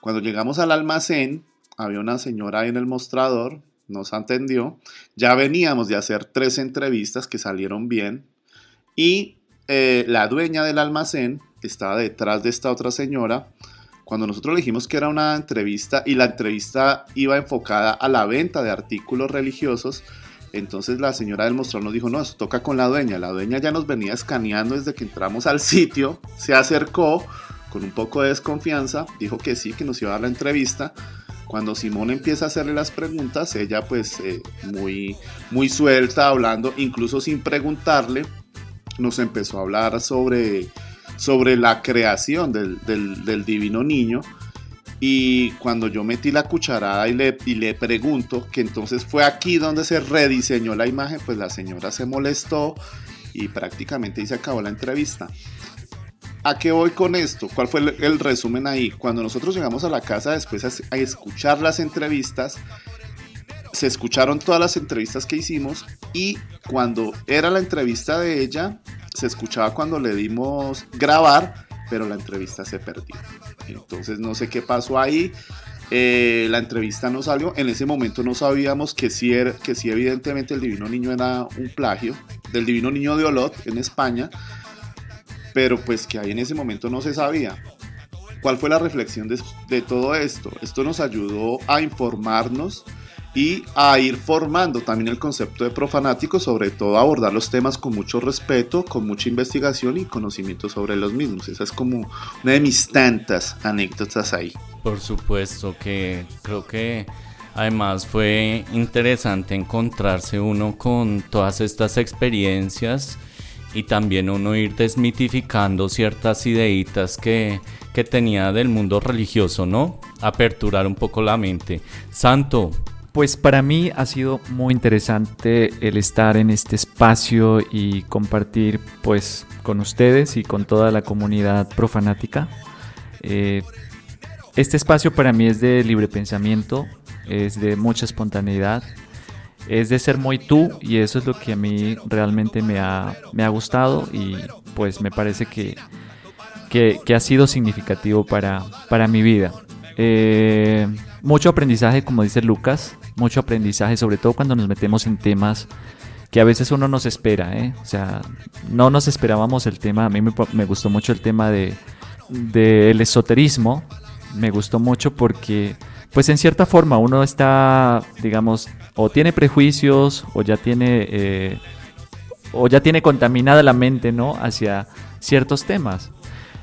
Cuando llegamos al almacén, había una señora ahí en el mostrador, nos atendió. Ya veníamos de hacer tres entrevistas que salieron bien y eh, la dueña del almacén estaba detrás de esta otra señora cuando nosotros le dijimos que era una entrevista y la entrevista iba enfocada a la venta de artículos religiosos, entonces la señora del mostrador nos dijo, no, toca con la dueña. La dueña ya nos venía escaneando desde que entramos al sitio, se acercó con un poco de desconfianza, dijo que sí, que nos iba a dar la entrevista. Cuando Simón empieza a hacerle las preguntas, ella pues eh, muy, muy suelta, hablando, incluso sin preguntarle, nos empezó a hablar sobre sobre la creación del, del, divino niño. Y cuando yo metí la cucharada y le, y le pregunto que entonces fue aquí donde se rediseñó la imagen, pues la señora se molestó y prácticamente ahí se acabó la entrevista. ¿A qué voy con esto? ¿Cuál fue el, resumen ahí? Cuando nosotros llegamos a la casa después a escuchar las entrevistas, se escucharon todas las entrevistas que hicimos y cuando era la entrevista de ella, se escuchaba cuando le dimos grabar, pero la entrevista se perdió. Entonces no sé qué pasó ahí. Eh, la entrevista no salió. En ese momento no sabíamos que sí, era, que sí evidentemente el Divino Niño era un plagio del Divino Niño de Olot en España, pero pues que ahí en ese momento no se sabía. ¿Cuál fue la reflexión de, de todo esto? Esto nos ayudó a informarnos y a ir formando también el concepto de profanático, sobre todo abordar los temas con mucho respeto, con mucha investigación y conocimiento sobre los mismos. Esa es como una de mis tantas anécdotas ahí. Por supuesto que creo que además fue interesante encontrarse uno con todas estas experiencias y también uno ir desmitificando ciertas ideitas que, que tenía del mundo religioso, ¿no? Aperturar un poco la mente. Santo, pues para mí ha sido muy interesante el estar en este espacio y compartir pues con ustedes y con toda la comunidad profanática. Eh, este espacio para mí es de libre pensamiento, es de mucha espontaneidad, es de ser muy tú y eso es lo que a mí realmente me ha, me ha gustado y pues me parece que, que, ha sido significativo para, para mi vida. Eh, mucho aprendizaje, como dice Lucas, mucho aprendizaje, sobre todo cuando nos metemos en temas que a veces uno nos espera, ¿eh? O sea, no nos esperábamos el tema, a mí me, gustó mucho el tema de del esoterismo, me gustó mucho porque, pues en cierta forma uno está, digamos, o tiene prejuicios o ya tiene, eh, o ya tiene contaminada la mente, ¿no? Hacia ciertos temas.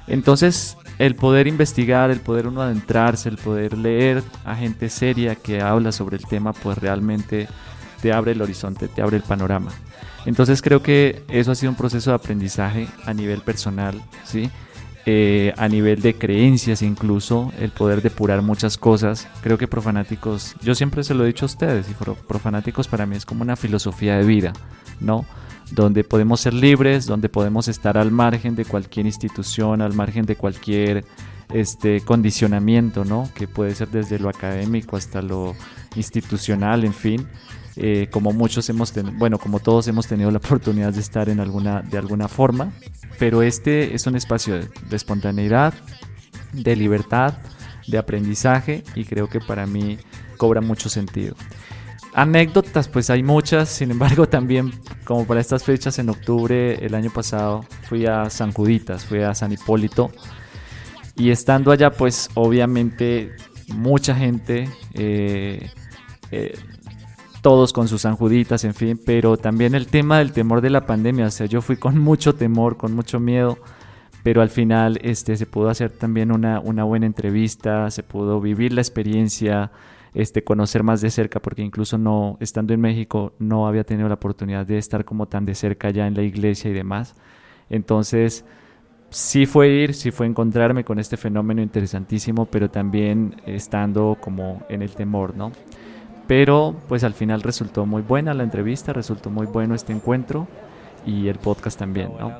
Entonces, el poder investigar, el poder uno adentrarse, el poder leer a gente seria que habla sobre el tema, pues realmente te abre el horizonte, te abre el panorama. Entonces creo que eso ha sido un proceso de aprendizaje a nivel personal, ¿sí? Eh, a nivel de creencias incluso, el poder depurar muchas cosas. Creo que profanáticos, yo siempre se lo he dicho a ustedes, y profanáticos para mí es como una filosofía de vida, ¿no? Donde podemos ser libres, donde podemos estar al margen de cualquier institución, al margen de cualquier este condicionamiento, ¿no? Que puede ser desde lo académico hasta lo institucional, en fin. Eh, como muchos hemos tenido, bueno, como todos hemos tenido la oportunidad de estar en alguna, de alguna forma, pero este es un espacio de, de espontaneidad, de libertad, de aprendizaje y creo que para mí cobra mucho sentido. Anécdotas, pues hay muchas, sin embargo también como para estas fechas en octubre el año pasado fui a San Juditas, fui a San Hipólito. Y estando allá pues obviamente mucha gente, eh, eh, todos con sus anjuditas, en fin, pero también el tema del temor de la pandemia, o sea, yo fui con mucho temor, con mucho miedo, pero al final este, se pudo hacer también una, una buena entrevista, se pudo vivir la experiencia, este, conocer más de cerca, porque incluso no, estando en México, no había tenido la oportunidad de estar como tan de cerca ya en la iglesia y demás. Entonces, sí fue ir, sí fue encontrarme con este fenómeno interesantísimo, pero también estando como en el temor, ¿no? Pero pues al final resultó muy buena la entrevista, resultó muy bueno este encuentro y el podcast también, ¿no?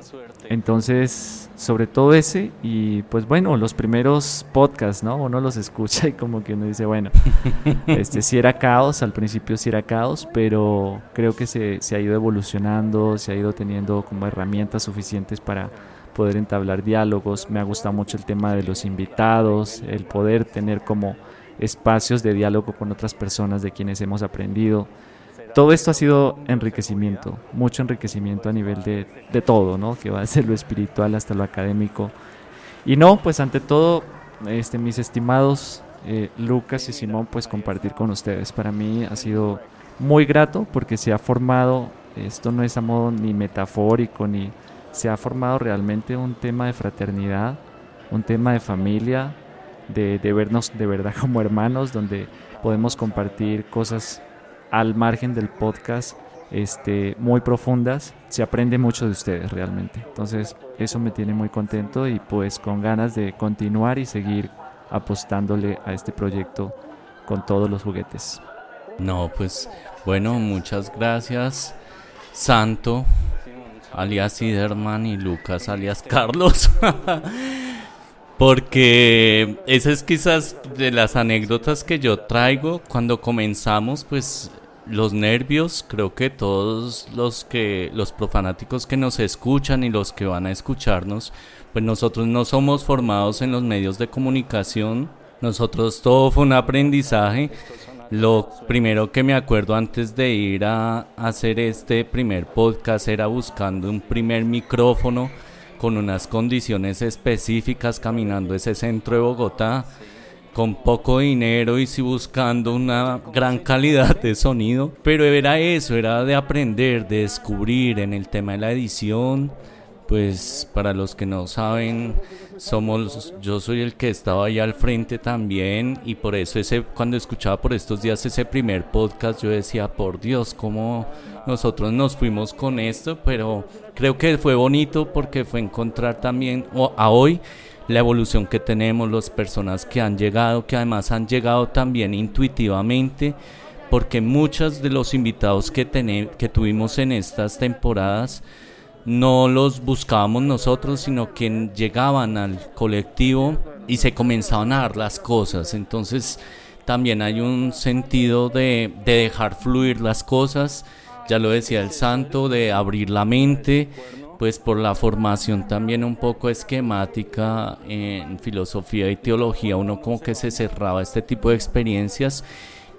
Entonces, sobre todo ese y pues bueno, los primeros podcasts, ¿no? Uno los escucha y como que uno dice, bueno, este sí era caos, al principio sí era caos, pero creo que se, se ha ido evolucionando, se ha ido teniendo como herramientas suficientes para poder entablar diálogos. Me ha gustado mucho el tema de los invitados, el poder tener como espacios de diálogo con otras personas de quienes hemos aprendido. Todo esto ha sido enriquecimiento, mucho enriquecimiento a nivel de, de todo, ¿no? Que va desde lo espiritual hasta lo académico. Y no, pues ante todo, este, mis estimados eh, Lucas y Simón, pues compartir con ustedes. Para mí ha sido muy grato porque se ha formado, esto no es a modo ni metafórico, ni se ha formado realmente un tema de fraternidad, un tema de familia, de, de vernos de verdad como hermanos, donde podemos compartir cosas al margen del podcast este, muy profundas. Se aprende mucho de ustedes realmente. Entonces eso me tiene muy contento y pues con ganas de continuar y seguir apostándole a este proyecto con todos los juguetes. No, pues bueno, muchas gracias, Santo, alias Siderman y Lucas, alias Carlos. Porque esa es quizás de las anécdotas que yo traigo cuando comenzamos, pues los nervios, creo que todos los que los profanáticos que nos escuchan y los que van a escucharnos, pues nosotros no somos formados en los medios de comunicación, nosotros todo fue un aprendizaje. Lo primero que me acuerdo antes de ir a hacer este primer podcast era buscando un primer micrófono con unas condiciones específicas caminando ese centro de Bogotá con poco dinero y si buscando una gran calidad de sonido, pero era eso, era de aprender, de descubrir en el tema de la edición, pues para los que no saben, somos yo soy el que estaba ahí al frente también y por eso ese cuando escuchaba por estos días ese primer podcast yo decía, por Dios, cómo nosotros nos fuimos con esto, pero creo que fue bonito porque fue encontrar también a hoy la evolución que tenemos, las personas que han llegado, que además han llegado también intuitivamente, porque muchos de los invitados que, que tuvimos en estas temporadas no los buscábamos nosotros, sino que llegaban al colectivo y se comenzaban a dar las cosas. Entonces también hay un sentido de, de dejar fluir las cosas, ya lo decía el santo, de abrir la mente, pues por la formación también un poco esquemática en filosofía y teología, uno como que se cerraba este tipo de experiencias.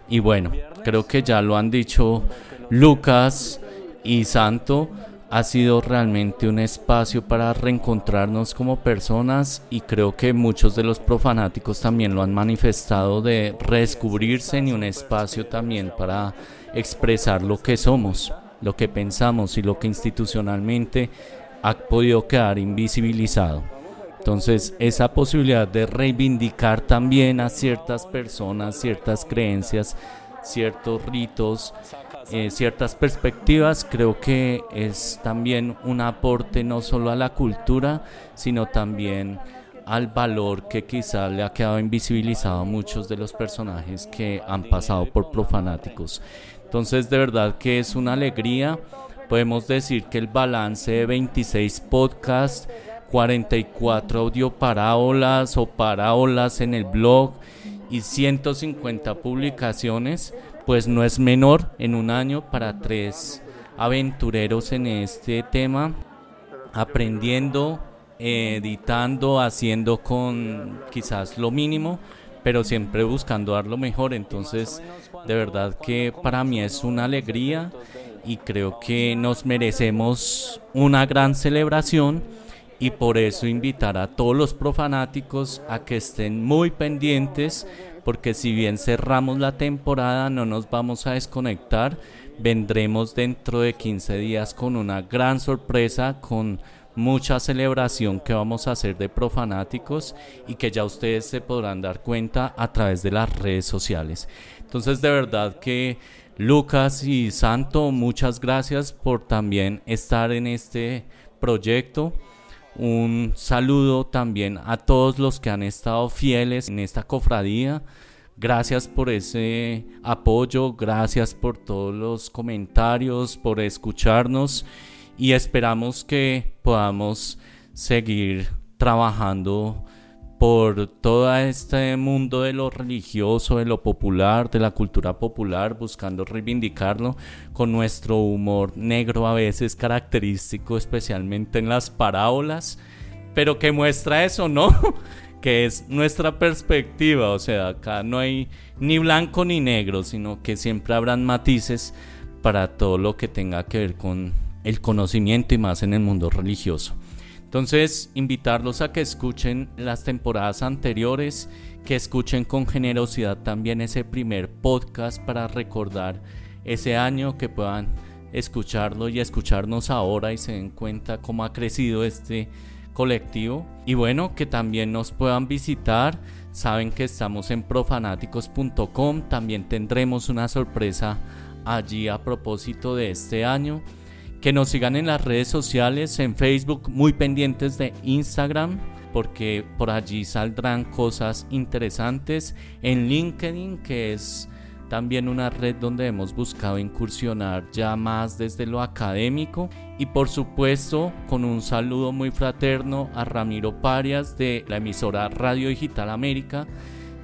Y bueno, creo que ya lo han dicho Lucas y Santo, ha sido realmente un espacio para reencontrarnos como personas y creo que muchos de los profanáticos también lo han manifestado de redescubrirse en un espacio también para expresar lo que somos lo que pensamos y lo que institucionalmente ha podido quedar invisibilizado. Entonces, esa posibilidad de reivindicar también a ciertas personas, ciertas creencias, ciertos ritos, eh, ciertas perspectivas, creo que es también un aporte no solo a la cultura, sino también al valor que quizá le ha quedado invisibilizado a muchos de los personajes que han pasado por profanáticos. Entonces de verdad que es una alegría. Podemos decir que el balance de 26 podcasts, 44 audioparábolas o parábolas en el blog y 150 publicaciones, pues no es menor en un año para tres aventureros en este tema, aprendiendo, editando, haciendo con quizás lo mínimo, pero siempre buscando dar lo mejor. Entonces, de verdad que para mí es una alegría y creo que nos merecemos una gran celebración y por eso invitar a todos los profanáticos a que estén muy pendientes porque si bien cerramos la temporada no nos vamos a desconectar, vendremos dentro de 15 días con una gran sorpresa, con mucha celebración que vamos a hacer de profanáticos y que ya ustedes se podrán dar cuenta a través de las redes sociales. Entonces de verdad que Lucas y Santo, muchas gracias por también estar en este proyecto. Un saludo también a todos los que han estado fieles en esta cofradía. Gracias por ese apoyo, gracias por todos los comentarios, por escucharnos y esperamos que podamos seguir trabajando por todo este mundo de lo religioso, de lo popular, de la cultura popular, buscando reivindicarlo con nuestro humor negro a veces característico, especialmente en las parábolas, pero que muestra eso, ¿no? que es nuestra perspectiva, o sea, acá no hay ni blanco ni negro, sino que siempre habrán matices para todo lo que tenga que ver con el conocimiento y más en el mundo religioso. Entonces, invitarlos a que escuchen las temporadas anteriores, que escuchen con generosidad también ese primer podcast para recordar ese año, que puedan escucharlo y escucharnos ahora y se den cuenta cómo ha crecido este colectivo. Y bueno, que también nos puedan visitar. Saben que estamos en profanáticos.com. También tendremos una sorpresa allí a propósito de este año que nos sigan en las redes sociales, en Facebook, muy pendientes de Instagram, porque por allí saldrán cosas interesantes. En LinkedIn, que es también una red donde hemos buscado incursionar ya más desde lo académico. Y por supuesto, con un saludo muy fraterno a Ramiro Parias de la emisora Radio Digital América,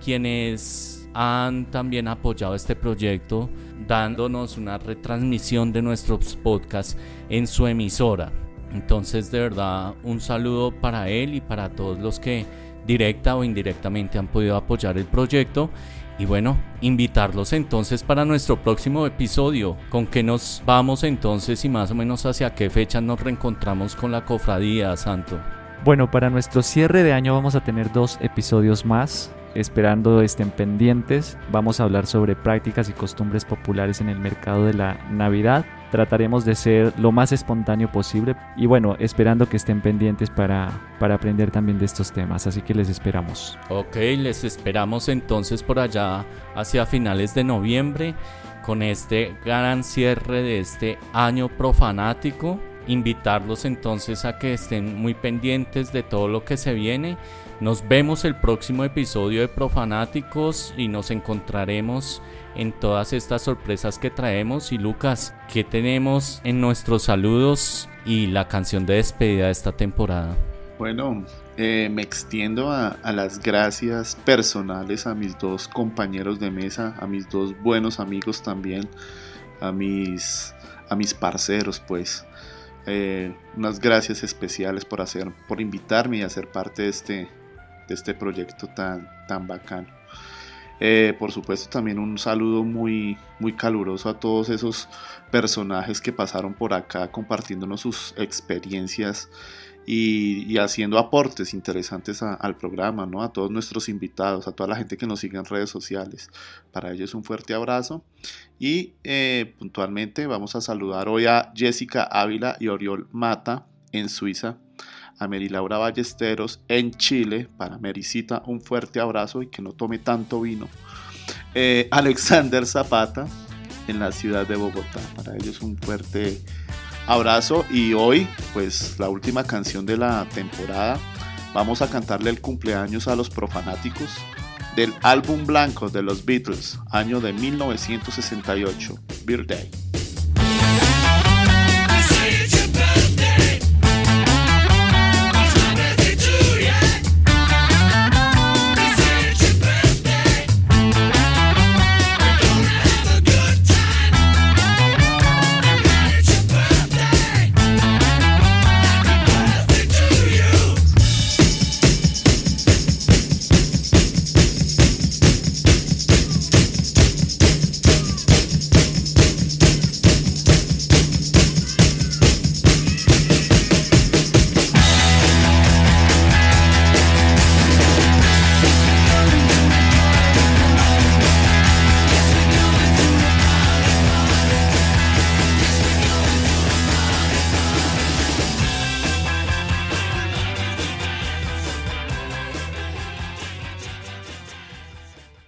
quienes han también apoyado este proyecto dándonos una retransmisión de nuestros podcasts en su emisora. Entonces de verdad un saludo para él y para todos los que directa o indirectamente han podido apoyar el proyecto. Y bueno, invitarlos entonces para nuestro próximo episodio. ¿Con qué nos vamos entonces y más o menos hacia qué fecha nos reencontramos con la cofradía, Santo? Bueno, para nuestro cierre de año vamos a tener dos episodios más esperando estén pendientes. Vamos a hablar sobre prácticas y costumbres populares en el mercado de la Navidad. Trataremos de ser lo más espontáneo posible y bueno, esperando que estén pendientes para, para aprender también de estos temas. Así que les esperamos. Ok, les esperamos entonces por allá hacia finales de noviembre con este gran cierre de este año profanático. Invitarlos entonces a que estén muy pendientes de todo lo que se viene nos vemos el próximo episodio de Profanáticos y nos encontraremos en todas estas sorpresas que traemos. Y Lucas, ¿qué tenemos en nuestros saludos y la canción de despedida de esta temporada? Bueno, eh, me extiendo a, las gracias personales a mis dos compañeros de mesa, a mis dos buenos amigos también, a mis, a mis parceros, pues. Eh, unas gracias especiales por hacer, por invitarme y hacer parte de este, de este proyecto tan, tan bacano. Eh, por supuesto también un saludo muy, muy caluroso a todos esos personajes que pasaron por acá compartiéndonos sus experiencias y, haciendo aportes interesantes al programa, ¿no? a todos nuestros invitados, a toda la gente que nos sigue en redes sociales. Para ellos un fuerte abrazo y eh, puntualmente vamos a saludar hoy a Jessica Ávila y Oriol Mata en Suiza a Mary Laura Ballesteros en Chile. Para Mericita un fuerte abrazo y que no tome tanto vino. Eh, Alexander Zapata en la ciudad de Bogotá. Para ellos un fuerte abrazo y hoy pues la última canción de la temporada. Vamos a cantarle el cumpleaños a los profanáticos del álbum blanco de los Beatles, año de 1968, Birthday.